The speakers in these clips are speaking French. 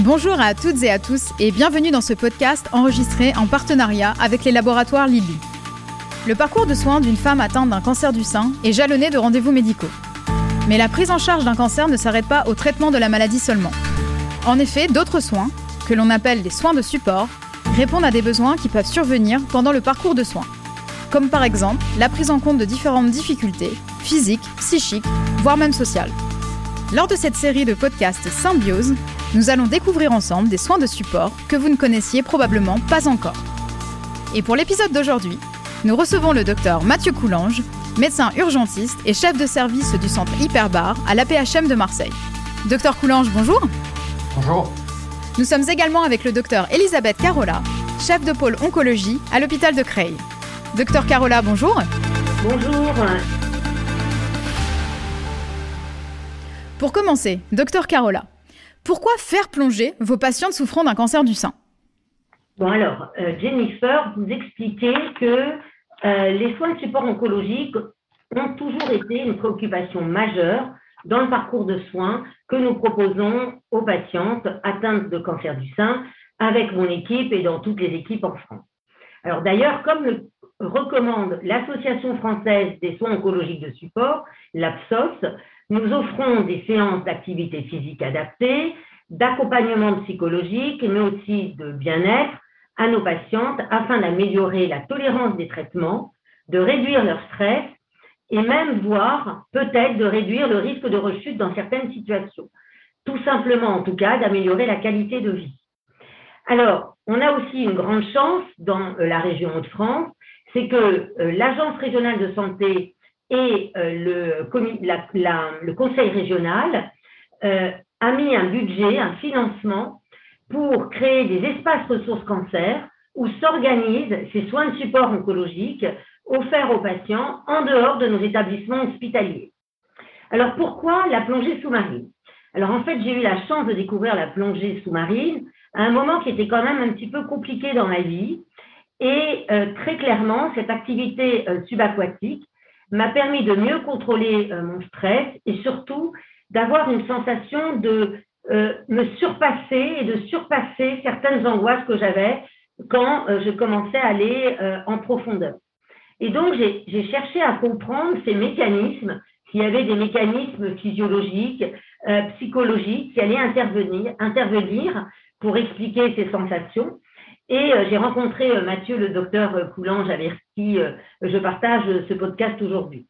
Bonjour à toutes et à tous et bienvenue dans ce podcast enregistré en partenariat avec les laboratoires Lilly. Le parcours de soins d'une femme atteinte d'un cancer du sein est jalonné de rendez-vous médicaux. Mais la prise en charge d'un cancer ne s'arrête pas au traitement de la maladie seulement. En effet, d'autres soins, que l'on appelle les soins de support, répondent à des besoins qui peuvent survenir pendant le parcours de soins. Comme par exemple la prise en compte de différentes difficultés, physiques, psychiques, voire même sociales. Lors de cette série de podcasts Symbiose, nous allons découvrir ensemble des soins de support que vous ne connaissiez probablement pas encore. Et pour l'épisode d'aujourd'hui, nous recevons le docteur Mathieu Coulange, médecin urgentiste et chef de service du centre Hyperbar à l'APHM de Marseille. Docteur Coulange, bonjour. Bonjour. Nous sommes également avec le docteur Elisabeth Carola, chef de pôle oncologie à l'hôpital de Creil. Docteur Carola, bonjour. Bonjour. Pour commencer, docteur Carola, pourquoi faire plonger vos patientes souffrant d'un cancer du sein? Bon alors, euh, Jennifer, vous expliquez que euh, les soins de support oncologique ont toujours été une préoccupation majeure dans le parcours de soins que nous proposons aux patientes atteintes de cancer du sein avec mon équipe et dans toutes les équipes en France. Alors d'ailleurs, comme le recommande l'Association française des soins oncologiques de support, l'APSOS, nous offrons des séances d'activité physique adaptée, d'accompagnement psychologique, mais aussi de bien-être à nos patientes afin d'améliorer la tolérance des traitements, de réduire leur stress et même voire peut-être de réduire le risque de rechute dans certaines situations. Tout simplement, en tout cas, d'améliorer la qualité de vie. Alors, on a aussi une grande chance dans euh, la région Hauts-de-France, c'est que euh, l'Agence régionale de santé et euh, le, conseil régional euh, a mis un budget, un financement pour créer des espaces ressources cancer où s'organisent ces soins de support oncologique offerts aux patients en dehors de nos établissements hospitaliers. Alors pourquoi la plongée sous-marine? Alors en fait, j'ai eu la chance de découvrir la plongée sous-marine à un moment qui était quand même un petit peu compliqué dans ma vie. Et euh, très clairement, cette activité subaquatique m'a permis de mieux contrôler euh, mon stress et surtout d'avoir une sensation de euh, me surpasser et de surpasser certaines angoisses que j'avais quand euh, je commençais à aller en profondeur. Et donc, j'ai cherché à comprendre ces mécanismes, s'il y avait des mécanismes physiologiques, psychologiques qui allaient intervenir, intervenir pour expliquer ces sensations. Et euh, j'ai rencontré euh, Mathieu, le docteur euh, Coulange, avec qui je partage ce podcast aujourd'hui.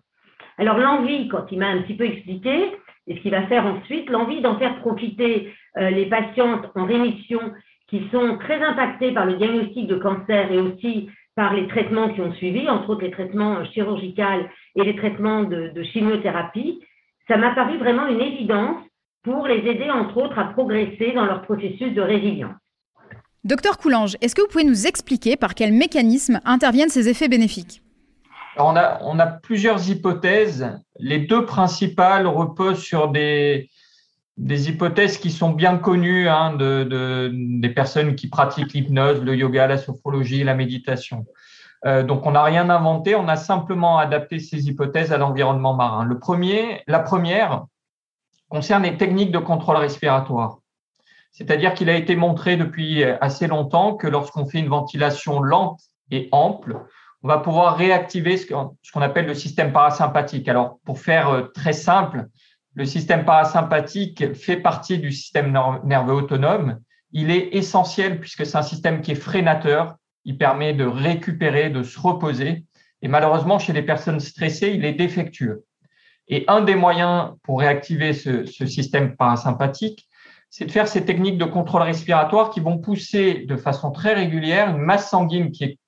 Alors l'envie, quand il m'a un petit peu expliqué, et ce qu'il va faire ensuite, l'envie d'en faire profiter les patientes en rémission qui sont très impactées par le diagnostic de cancer et aussi par les traitements qui ont suivi, entre autres les traitements chirurgicaux et les traitements de, de chimiothérapie, ça m'a paru vraiment une évidence pour les aider, entre autres, à progresser dans leur processus de résilience. Docteur Coulange, est-ce que vous pouvez nous expliquer par quel mécanisme interviennent ces effets bénéfiques? On, a, plusieurs hypothèses. Les deux principales reposent sur des, hypothèses qui sont bien connues hein, de, des personnes qui pratiquent l'hypnose, le yoga, la sophrologie, la méditation. Euh, donc, on n'a rien inventé, on a simplement adapté ces hypothèses à l'environnement marin. La première concerne les techniques de contrôle respiratoire. C'est-à-dire qu'il a été montré depuis assez longtemps que lorsqu'on fait une ventilation lente et ample, on va pouvoir réactiver ce qu'on appelle le système parasympathique. Alors, pour faire euh, très simple, le système parasympathique fait partie du système nerveux autonome. Il est essentiel puisque c'est un système qui est freinateur. Il permet de récupérer, de se reposer. Et malheureusement, chez les personnes stressées, il est défectueux. Et un des moyens pour réactiver ce, ce système parasympathique, c'est de faire ces techniques de contrôle respiratoire qui vont pousser de façon très régulière une masse sanguine qui est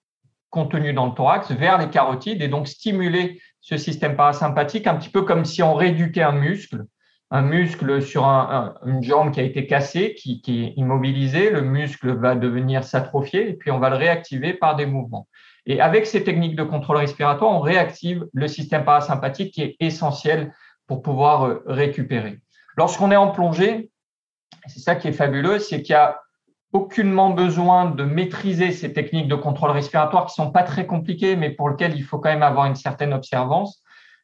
contenue dans le thorax vers les carotides et donc stimuler ce système parasympathique un petit peu comme si on rééduquait un muscle, un muscle sur une jambe qui a été cassée, qui, qui est immobilisé, le muscle va devenir s'atrophier et puis on va le réactiver par des mouvements. Et avec ces techniques de contrôle respiratoire, on réactive le système parasympathique qui est essentiel pour pouvoir euh, récupérer. Lorsqu'on est en plongée, c'est ça qui est fabuleux, c'est qu'il y a aucunement besoin de maîtriser ces techniques de contrôle respiratoire qui sont pas très compliquées, mais pour lesquelles il faut quand même avoir une certaine observance.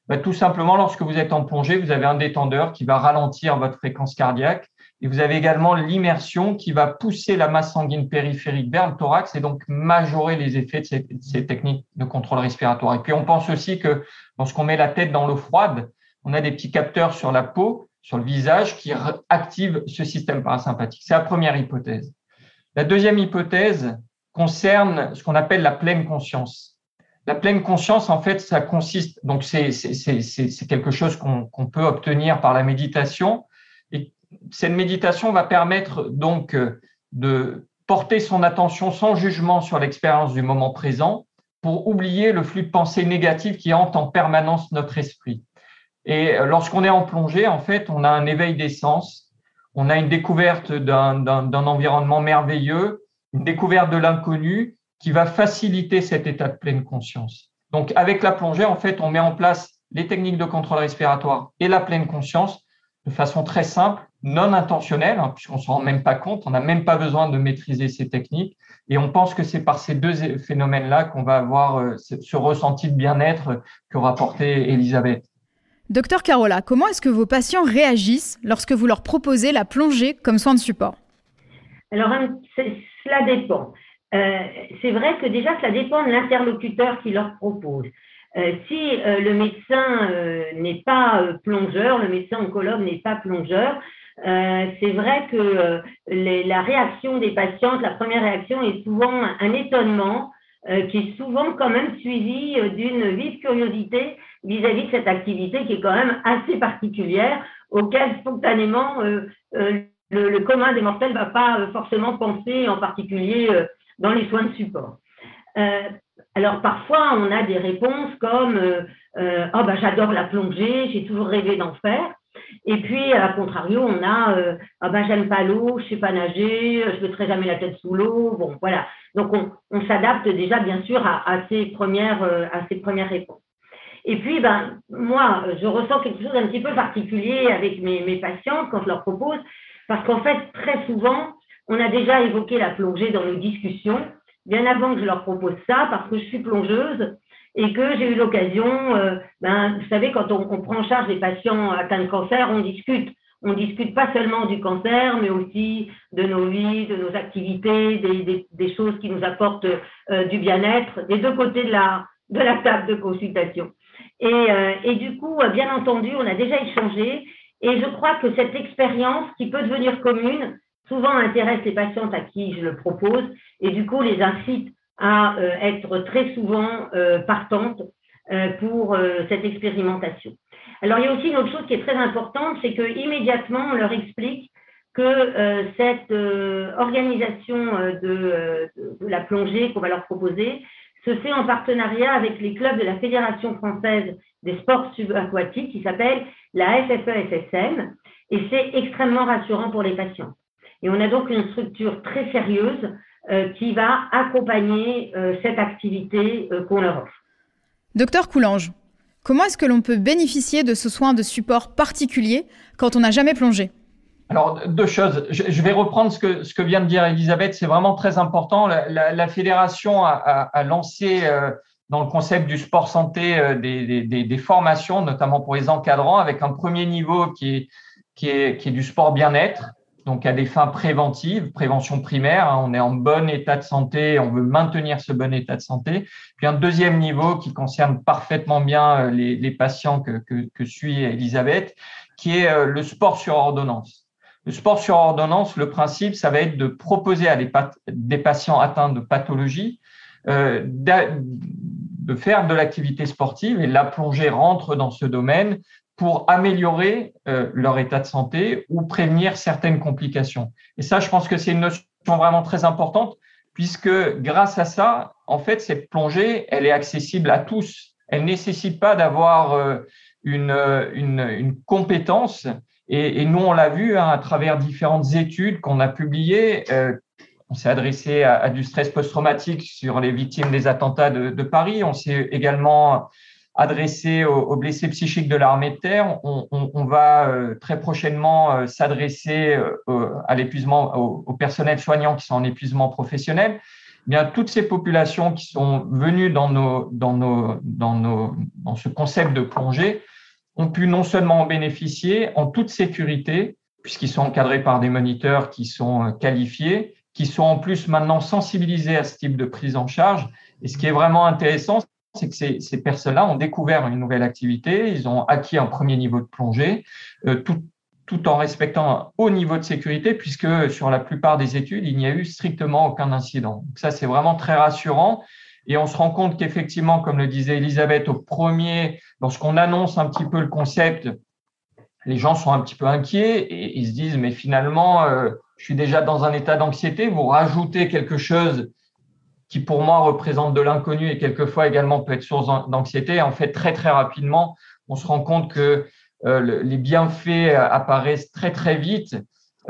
bah, Tout simplement, lorsque vous êtes en plongée, vous avez un détendeur qui va ralentir votre fréquence cardiaque et vous avez également l'immersion qui va pousser la masse sanguine périphérique vers le thorax et donc majorer les effets de ces, ces techniques de contrôle respiratoire. Et puis, on pense aussi que lorsqu'on met la tête dans l'eau froide, on a des petits capteurs sur la peau, sur le visage, qui activent ce système parasympathique. C'est la première hypothèse. La deuxième hypothèse concerne ce qu'on appelle la pleine conscience. La pleine conscience, en fait, ça consiste, donc c'est quelque chose qu'on peut obtenir par la méditation. Et cette méditation va permettre donc de porter son attention sans jugement sur l'expérience du moment présent pour oublier le flux de pensée négative qui hante en permanence notre esprit. Et lorsqu'on est en plongée, en fait, on a un éveil des sens, on a une découverte d'un environnement merveilleux, une découverte de l'inconnu qui va faciliter cet état de pleine conscience. Donc, avec la plongée, en fait, on met en place les techniques de contrôle respiratoire et la pleine conscience de façon très simple, non intentionnelle, hein, puisqu'on ne se rend même pas compte, on n'a même pas besoin de maîtriser ces techniques. Et on pense que c'est par ces deux phénomènes-là qu'on va avoir euh, ce ressenti de bien-être que rapportait Elisabeth. Docteur Carola, comment est-ce que vos patients réagissent lorsque vous leur proposez la plongée comme soin de support? Alors, cela dépend. Euh, c'est vrai que déjà, cela dépend de l'interlocuteur qui leur propose. Euh, si euh, le médecin n'est pas plongeur, le médecin oncologue n'est pas plongeur, c'est vrai que la réaction des patientes, la première réaction est souvent un étonnement qui est souvent quand même suivi d'une vive curiosité vis-à-vis de cette activité qui est quand même assez particulière, auquel spontanément euh, euh, le, commun des mortels ne va pas euh, forcément penser, en particulier dans les soins de support. alors parfois, on a des réponses comme oh, bah, j'adore la plongée, j'ai toujours rêvé d'en faire. Et puis, à contrario, on a ah bah, j'aime pas l'eau, je sais pas nager, je ne mettrai jamais la tête sous l'eau. Bon, voilà. Donc, on, on s'adapte déjà, bien sûr, à, à, ces premières, à ces premières réponses. Et puis, ben, moi, je ressens quelque chose d'un petit peu particulier avec mes, mes quand je leur propose, parce qu'en fait, très souvent, on a déjà évoqué la plongée dans nos discussions, bien avant que je leur propose ça, parce que je suis plongeuse et que j'ai eu l'occasion, euh, ben, vous savez, quand on, on, prend en charge des patients atteints de cancer, on discute. On discute pas seulement du cancer, mais aussi de nos vies, de nos activités, des, des, des choses qui nous apportent euh, du bien-être, des deux côtés de la, de la table de consultation. Euh, et, du coup, euh, bien entendu, on a déjà échangé. Et je crois que cette expérience qui peut devenir commune, souvent intéresse les patientes à qui je le propose et du coup les incite à euh, être très souvent partantes pour cette expérimentation. Alors il y a aussi une autre chose qui est très importante, c'est que immédiatement on leur explique que cette organisation de, la plongée qu'on va leur proposer, se fait en partenariat avec les clubs de la Fédération française des sports subaquatiques qui s'appelle la FFE-SSM et c'est extrêmement rassurant pour les patients. Et on a donc une structure très sérieuse euh, qui va accompagner euh, cette activité euh, qu'on leur offre. Docteur Coulange, comment est-ce que l'on peut bénéficier de ce soin de support particulier quand on n'a jamais plongé? Alors, deux choses. Je, vais reprendre ce que, vient de dire Elisabeth. C'est vraiment très important. La, fédération a, lancé euh, dans le concept du sport santé euh, des, formations, notamment pour les encadrants, avec un premier niveau qui est, du sport bien-être, donc à des fins préventives, prévention primaire. Hein. on est en bon état de santé, on veut maintenir ce bon état de santé. Puis un deuxième niveau qui concerne parfaitement bien euh, les, patients que, que, que suit Elisabeth, qui est le sport sur ordonnance. Le sport sur ordonnance, le principe, ça va être de proposer à des, patients atteints de pathologie euh, de faire de l'activité sportive et la plongée rentre dans ce domaine pour améliorer euh, leur état de santé ou prévenir certaines complications. Et ça, je pense que c'est une notion vraiment très importante puisque grâce à ça, en fait, cette plongée, elle est accessible à tous. Elle nécessite pas d'avoir euh, une, une compétence et, nous, on l'a vu hein, à travers différentes études qu'on a publiées. Euh, on s'est adressé à, du stress post-traumatique sur les victimes des attentats de, Paris. On s'est également adressé aux, blessés psychiques de l'armée de terre. On, va euh, très prochainement euh, s'adresser à l'épuisement, au, personnel soignant qui sont en épuisement professionnel. eh bien toutes ces populations qui sont venues dans ce concept de plongée ont pu non seulement en bénéficier en toute sécurité, puisqu'ils sont encadrés par des moniteurs qui sont euh, qualifiés, qui sont en plus maintenant sensibilisés à ce type de prise en charge. Et ce qui est vraiment intéressant, c'est que ces, personnes-là ont découvert une nouvelle activité, ils ont acquis un premier niveau de plongée, euh, tout, tout en respectant un haut niveau de sécurité, puisque sur la plupart des études, il n'y a eu strictement aucun incident. Donc ça, c'est vraiment très rassurant. Et on se rend compte qu'effectivement, comme le disait Elisabeth au premier, lorsqu'on annonce un petit peu le concept, les gens sont un petit peu inquiets et ils se disent, mais finalement, euh, je suis déjà dans un état d'anxiété, vous rajoutez quelque chose qui pour moi représente de l'inconnu et quelquefois également peut être source d'anxiété. En fait, très très rapidement, on se rend compte que euh, les bienfaits apparaissent très très vite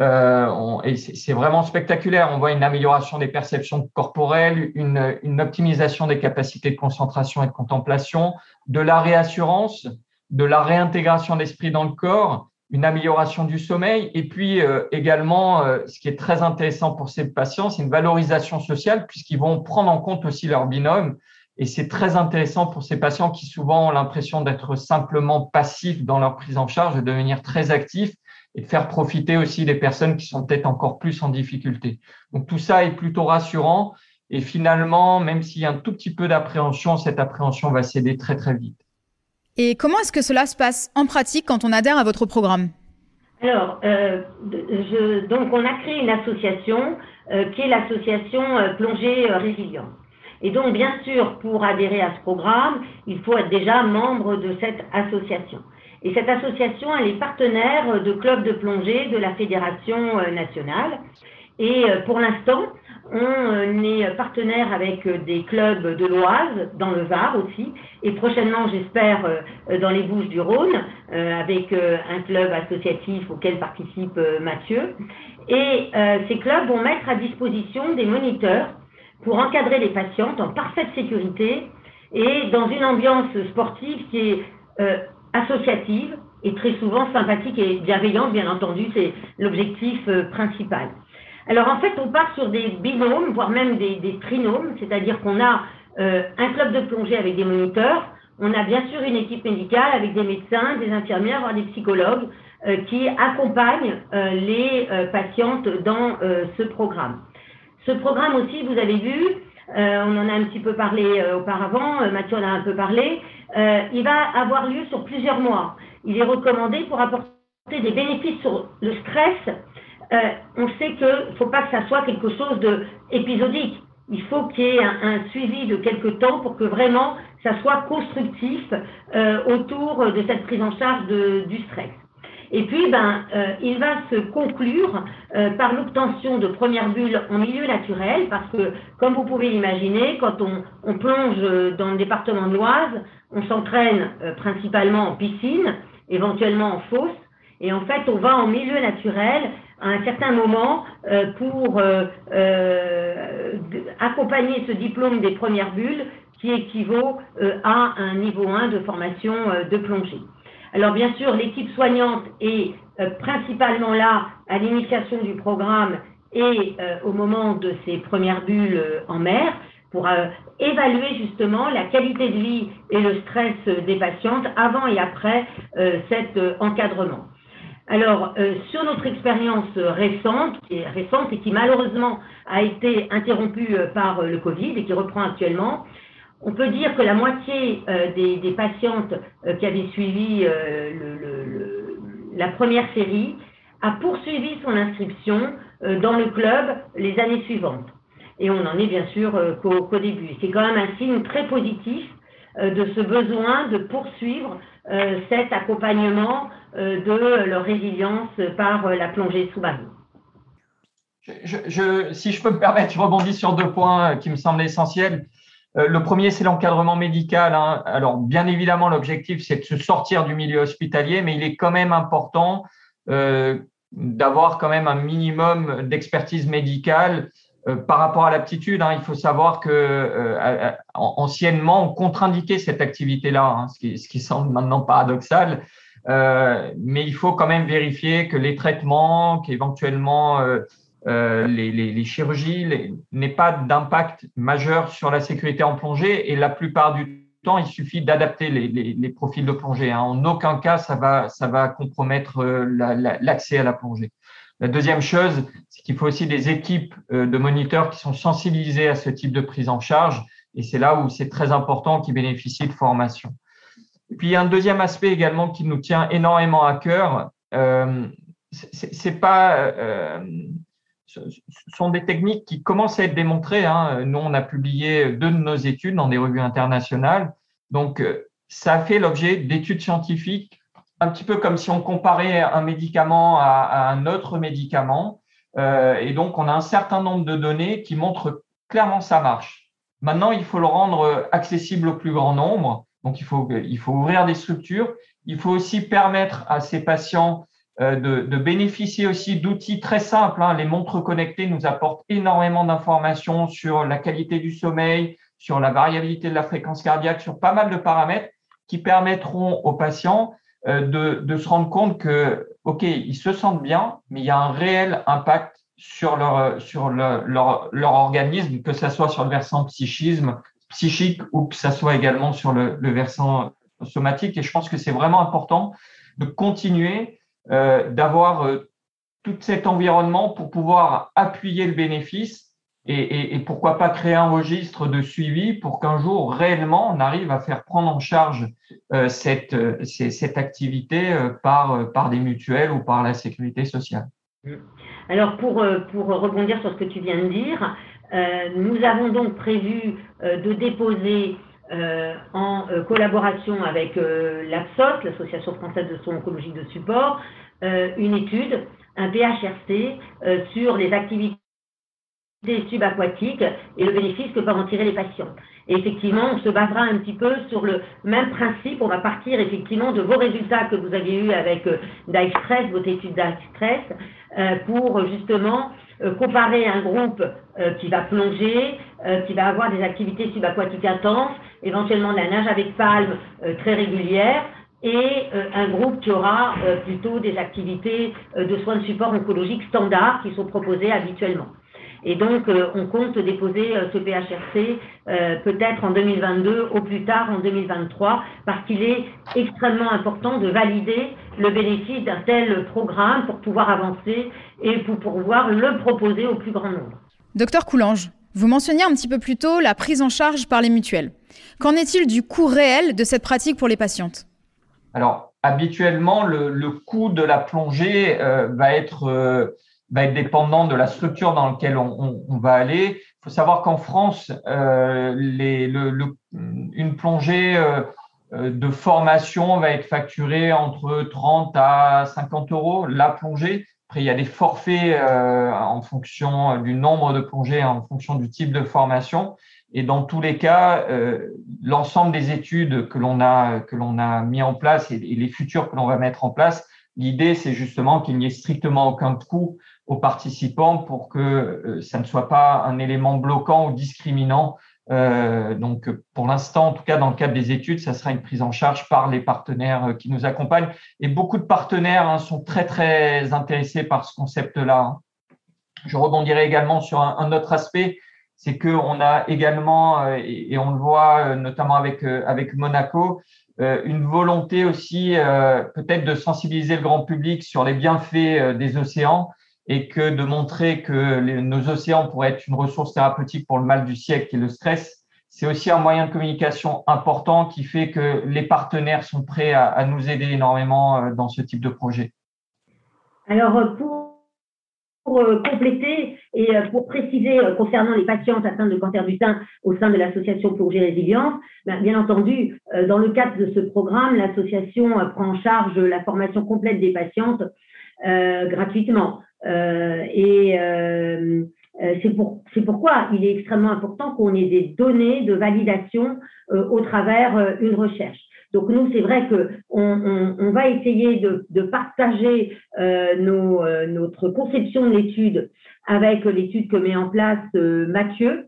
euh, et c'est vraiment spectaculaire. On voit une amélioration des perceptions corporelles, une, optimisation des capacités de concentration et de contemplation, de la réassurance, de la réintégration d'esprit dans le corps, une amélioration du sommeil, et puis euh, également, euh, ce qui est très intéressant pour ces patients, c'est une valorisation sociale, puisqu'ils vont prendre en compte aussi leur binôme. Et c'est très intéressant pour ces patients qui souvent ont l'impression d'être simplement passifs dans leur prise en charge, de devenir très actifs et de faire profiter aussi des personnes qui sont peut-être encore plus en difficulté. Donc tout ça est plutôt rassurant. Et finalement, même s'il y a un tout petit peu d'appréhension, cette appréhension va céder très très vite. Et comment est-ce que cela se passe en pratique quand on adhère à votre programme? Alors, euh, je, donc on a créé une association euh, qui est l'association euh, Plongée Résilience. Et donc, bien sûr, pour adhérer à ce programme, il faut être déjà membre de cette association. Et cette association, elle est partenaire de clubs de plongée de la Fédération nationale. Et pour l'instant, on est partenaire avec des clubs de l'Oise, dans le Var aussi, et prochainement, j'espère, euh, dans les Bouches du Rhône, euh, avec euh, un club associatif auquel participe Mathieu. Et ces clubs vont mettre à disposition des moniteurs pour encadrer les patientes en parfaite sécurité et dans une ambiance sportive qui est associative et très souvent sympathique et bienveillante, bien entendu, c'est l'objectif principal. Alors en fait, on part sur des binômes, voire même des, des trinômes, c'est-à-dire qu'on a euh, un club de plongée avec des moniteurs. On a bien sûr une équipe médicale avec des médecins, des infirmières, voire des psychologues euh, qui accompagnent euh, les patientes dans ce programme. Ce programme aussi, vous avez vu, on en a un petit peu parlé auparavant, Mathieu en a un peu parlé, il va avoir lieu sur plusieurs mois. Il est recommandé pour apporter des bénéfices sur le stress. on sait qu'il ne faut pas que ça soit quelque chose d'épisodique il faut qu'il y ait un, suivi de quelques temps pour que vraiment ça soit constructif euh, autour de cette prise en charge du stress. Et puis, ben, euh, il va se conclure euh, par l'obtention de premières bulles en milieu naturel, parce que, comme vous pouvez l'imaginer, quand on, plonge dans le département de l'Oise, on s'entraîne principalement en piscine, éventuellement en fosse, et en fait, on va en milieu naturel à un certain moment euh, pour euh, euh, accompagner ce diplôme des premières bulles qui équivaut à un niveau 1 de formation de plongée. Alors bien sûr, l'équipe soignante est principalement là à l'initiation du programme et au moment de ces premières bulles en mer pour évaluer justement la qualité de vie et le stress des patientes avant et après cet encadrement. Alors, euh, sur notre expérience récente, qui est récente et qui malheureusement a été interrompue euh, par euh, le Covid et qui reprend actuellement, on peut dire que la moitié des, patientes qui avaient suivi la première série a poursuivi son inscription dans le club les années suivantes. Et on en est bien sûr qu'au début. C'est quand même un signe très positif de ce besoin de poursuivre cet accompagnement euh, de leur résilience par euh, la plongée sous-marine. si je peux me permettre, je rebondis sur deux points qui me semblent essentiels. Euh, le premier, c'est l'encadrement médical. Hein. Alors, bien évidemment, l'objectif, c'est de se sortir du milieu hospitalier, mais il est quand même important d'avoir quand même un minimum d'expertise médicale par rapport à l'aptitude. Hein. Il faut savoir que anciennement, on contre-indiquait cette activité-là, hein, ce, qui, ce qui semble maintenant paradoxal. Euh, mais il faut quand même vérifier que les traitements, qu'éventuellement euh, les, chirurgies n'aient pas d'impact majeur sur la sécurité en plongée et la plupart du temps, il suffit d'adapter les, profils de plongée. Hein. En aucun cas, ça va, va compromettre l'accès à la plongée. La deuxième chose, c'est qu'il faut aussi des équipes de moniteurs qui sont sensibilisées à ce type de prise en charge et c'est là où c'est très important qu'ils bénéficient de formation. Puis, il y a un deuxième aspect également qui nous tient énormément à cœur. Euh, c'est pas, euh, sont des techniques qui commencent à être démontrées. Hein. Nous, on a publié deux de nos études dans des revues internationales. Donc, ça a fait l'objet d'études scientifiques, un petit peu comme si on comparait un médicament à, un autre médicament. Euh, et donc, on a un certain nombre de données qui montrent clairement ça marche. Maintenant, il faut le rendre accessible au plus grand nombre. Donc, il faut, il faut ouvrir des structures. Il faut aussi permettre à ces patients euh, de, de bénéficier aussi d'outils très simples. Hein. Les montres connectées nous apportent énormément d'informations sur la qualité du sommeil, sur la variabilité de la fréquence cardiaque, sur pas mal de paramètres qui permettront aux patients euh, de, se rendre compte que, OK, ils se sentent bien, mais il y a un réel impact sur leur, sur leur, leur, organisme, que ce soit sur le versant psychisme, psychique ou que ce soit également sur le, versant somatique. Et je pense que c'est vraiment important de continuer euh, d'avoir euh, tout cet environnement pour pouvoir appuyer le bénéfice et, pourquoi pas créer un registre de suivi pour qu'un jour réellement on arrive à faire prendre en charge euh, cette, euh, cette activité euh, par, par des mutuelles ou par la sécurité sociale. Mmh. Alors, pour, euh, pour rebondir sur ce que tu viens de dire, euh, nous avons donc prévu euh, de déposer en collaboration avec l'APSOT, l'Association française de soins oncologiques de support, une étude, un PHRC, sur les activités subaquatiques et le bénéfice que peuvent en tirer les patients. Et effectivement, on se basera un petit peu sur le même principe. On va partir effectivement de vos résultats que vous aviez eus avec euh, Stress, votre étude d'Aixstress, euh, pour justement euh, comparer un groupe euh, qui va plonger, euh, qui va avoir des activités subaquatiques intenses, éventuellement de la nage avec palme très régulière, et un groupe qui aura plutôt des activités de soins de support oncologique standards qui sont proposées habituellement. Et donc, euh, on compte déposer euh, ce PHRC euh, peut-être en 2022, au plus tard en 2023, parce qu'il est extrêmement important de valider le bénéfice d'un tel programme pour pouvoir avancer et pour pouvoir le proposer au plus grand nombre. Docteur Coulange, vous mentionniez un petit peu plus tôt la prise en charge par les mutuelles. Qu'en est-il du coût réel de cette pratique pour les patientes? Alors, habituellement, le, coût de la plongée va être va être dépendant de la structure dans laquelle on, va aller. Il faut savoir qu'en France, euh, une plongée euh, euh, de formation va être facturée entre 30 à 50 euros la plongée. Après, il y a des forfaits euh, en fonction du nombre de plongées, en fonction du type de formation. Et dans tous les cas, euh, l'ensemble des études que l'on a que l'on a mis en place et, les futures que l'on va mettre en place, l'idée c'est justement qu'il n'y ait strictement aucun coût aux participants pour que euh, ça ne soit pas un élément bloquant ou discriminant. Euh, donc, pour l'instant, en tout cas, dans le cadre des études, ça sera une prise en charge par les partenaires euh, qui nous accompagnent. Et beaucoup de partenaires hein, sont très, très intéressés par ce concept-là. Je rebondirai également sur un, autre aspect, c'est qu'on a également, et, on le voit notamment avec, avec Monaco, une volonté aussi peut-être de sensibiliser le grand public sur les bienfaits des océans et que de montrer que nos océans pourraient être une ressource thérapeutique pour le mal du siècle et le stress, c'est aussi un moyen de communication important qui fait que les partenaires sont prêts à, nous aider énormément euh, dans ce type de projet. Alors, euh, pour, euh, compléter et pour préciser concernant les patientes atteintes de cancer du sein au sein de l'association Plongée Résilience, ben, bien entendu, dans le cadre de ce programme, l'association prend en charge la formation complète des patientes gratuitement. Euh, et euh, euh, c'est pour, pourquoi il est extrêmement important qu'on ait des données de validation au travers une recherche. Donc nous, c'est vrai que on, on, va essayer de, de partager nos, notre conception de l'étude avec l'étude que met en place Mathieu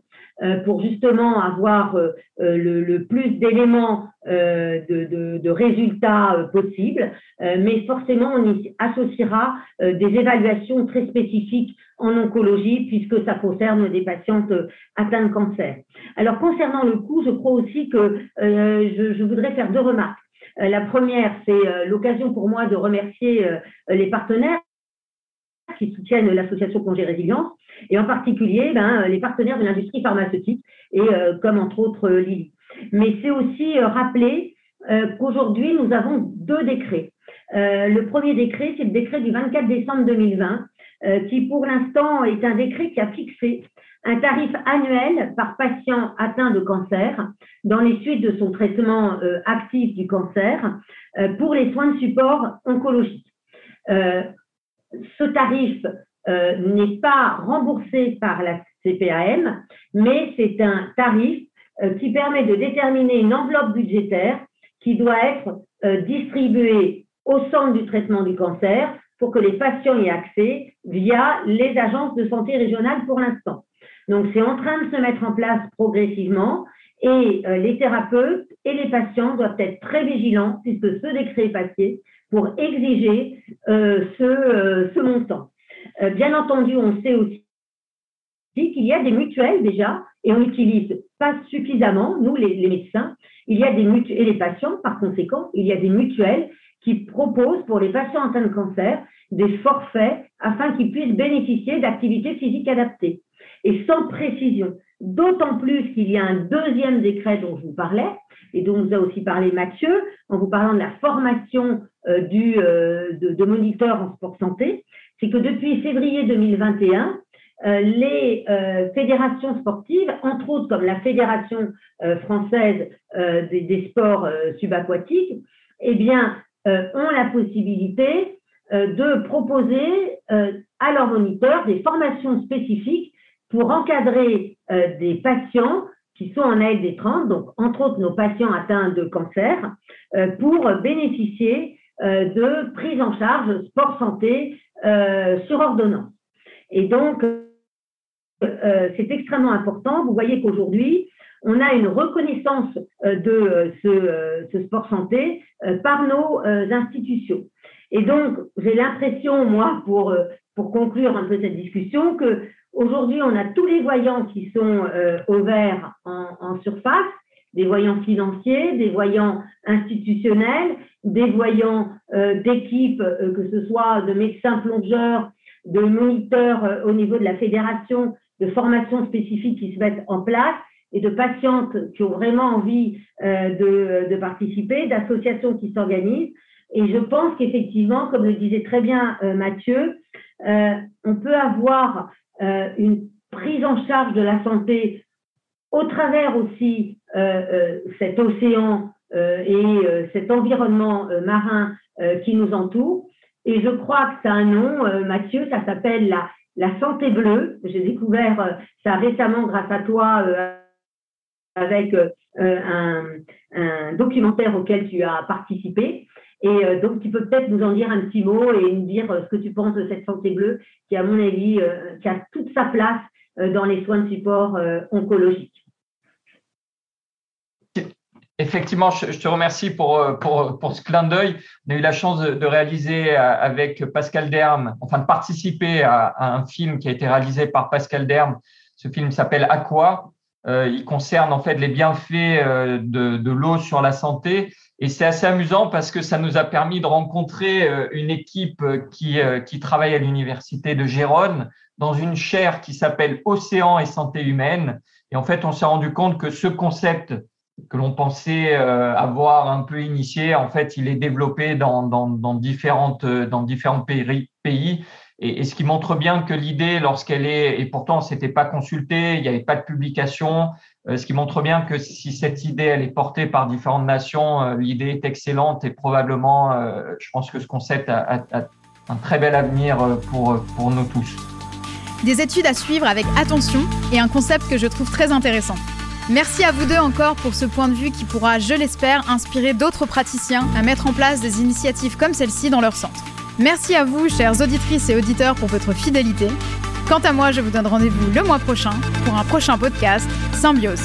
pour justement avoir le, plus d'éléments de, résultats possibles, mais forcément on y associera des évaluations très spécifiques en oncologie puisque ça concerne des patientes atteintes de cancer. Alors concernant le coût, je crois aussi que je voudrais faire deux remarques. Euh, la première, c'est euh, l'occasion pour moi de remercier euh, les partenaires qui soutiennent l'association Congé Résilience, et en particulier ben, les partenaires de l'industrie pharmaceutique, et comme entre autres Lily. Mais c'est aussi rappeler qu'aujourd'hui, nous avons deux décrets. le premier décret, c'est le décret du 24 décembre 2020, qui pour l'instant est un décret qui a fixé un tarif annuel par patient atteint de cancer dans les suites de son traitement euh, actif du cancer euh, pour les soins de support oncologique. Euh, ce tarif n'est pas remboursé par la CPAM, mais c'est un tarif qui permet de déterminer une enveloppe budgétaire qui doit être distribuée au centre du traitement du cancer pour que les patients y aient accès via les agences de santé régionales pour l'instant. Donc, c'est en train de se mettre en place progressivement et euh, les thérapeutes et les patients doivent être très vigilants puisque ce décret est passé pour exiger euh, ce, euh, ce, montant. bien entendu, on sait aussi qu'il y a des mutuelles déjà et on n'utilise pas suffisamment, nous les, les, médecins, il y a des mutuelles, et les patients par conséquent, il y a des mutuelles qui proposent pour les patients atteints de cancer des forfaits afin qu'ils puissent bénéficier d'activités physiques adaptées et sans précision. D'autant plus qu'il y a un deuxième décret dont je vous parlais et dont vous a aussi parlé Mathieu en vous parlant de la formation euh, du, euh, de, moniteurs en sport santé. C'est que depuis février 2021, euh, les fédérations sportives, entre autres comme la Fédération française des, des, sports subaquatiques, eh bien, ont la possibilité de proposer à leurs moniteurs des formations spécifiques pour encadrer des patients qui sont en ALD30, donc entre autres nos patients atteints de cancer, euh, pour bénéficier euh, de prise en charge sport santé sur ordonnance. Et donc, c'est extrêmement important. Vous voyez qu'aujourd'hui, on a une reconnaissance de ce, ce sport santé par nos institutions. Et donc, j'ai l'impression, moi, pour, pour conclure un peu cette discussion, que Aujourd'hui, on a tous les voyants qui sont euh, ouverts en, surface, des voyants financiers, des voyants institutionnels, des voyants euh, d'équipe, euh, que ce soit de médecins plongeurs, de moniteurs au niveau de la fédération, de formations spécifiques qui se mettent en place et de patientes qui ont vraiment envie de, de, participer, d'associations qui s'organisent. Et je pense qu'effectivement, comme le disait très bien Mathieu, on peut avoir euh, une prise en charge de la santé au travers aussi euh, euh, cet océan et cet environnement marin qui nous entoure. Et je crois que ça a un nom, Mathieu, ça s'appelle la, la santé bleue. J'ai découvert ça récemment grâce à toi avec un, un, documentaire auquel tu as participé. Et euh, donc, tu peux peut-être nous en dire un petit mot et nous dire euh, ce que tu penses de cette santé bleue qui, à mon avis, euh, qui a toute sa place dans les soins de support oncologiques. Effectivement, je, te remercie pour, pour, ce clin d'œil. On a eu la chance de, réaliser avec Pascal Derme, enfin de participer à, un film qui a été réalisé par Pascal Derme. Ce film s'appelle Aqua. il concerne en fait les bienfaits de l'eau sur la santé et c'est assez amusant parce que ça nous a permis de rencontrer euh, une équipe euh, qui, euh, qui travaille à l'université de Gérone dans une chaire qui s'appelle Océan et santé humaine. Et en fait, on s'est rendu compte que ce concept que l'on pensait avoir un peu initié, en fait, il est développé dans, dans, dans différentes, dans différents pays. Et, ce qui montre bien que l'idée, lorsqu'elle est, et pourtant, c'était pas consulté, il n'y avait pas de publication, ce qui montre bien que si cette idée elle est portée par différentes nations, euh, l'idée est excellente et probablement, euh, je pense que ce concept a, un très bel avenir pour, pour nous tous. Des études à suivre avec attention et un concept que je trouve très intéressant. Merci à vous deux encore pour ce point de vue qui pourra, je l'espère, inspirer d'autres praticiens à mettre en place des initiatives comme celle-ci dans leur centre. Merci à vous, chères auditrices et auditeurs, pour votre fidélité. Quant à moi, je vous donne rendez-vous le mois prochain pour un prochain podcast Symbiose.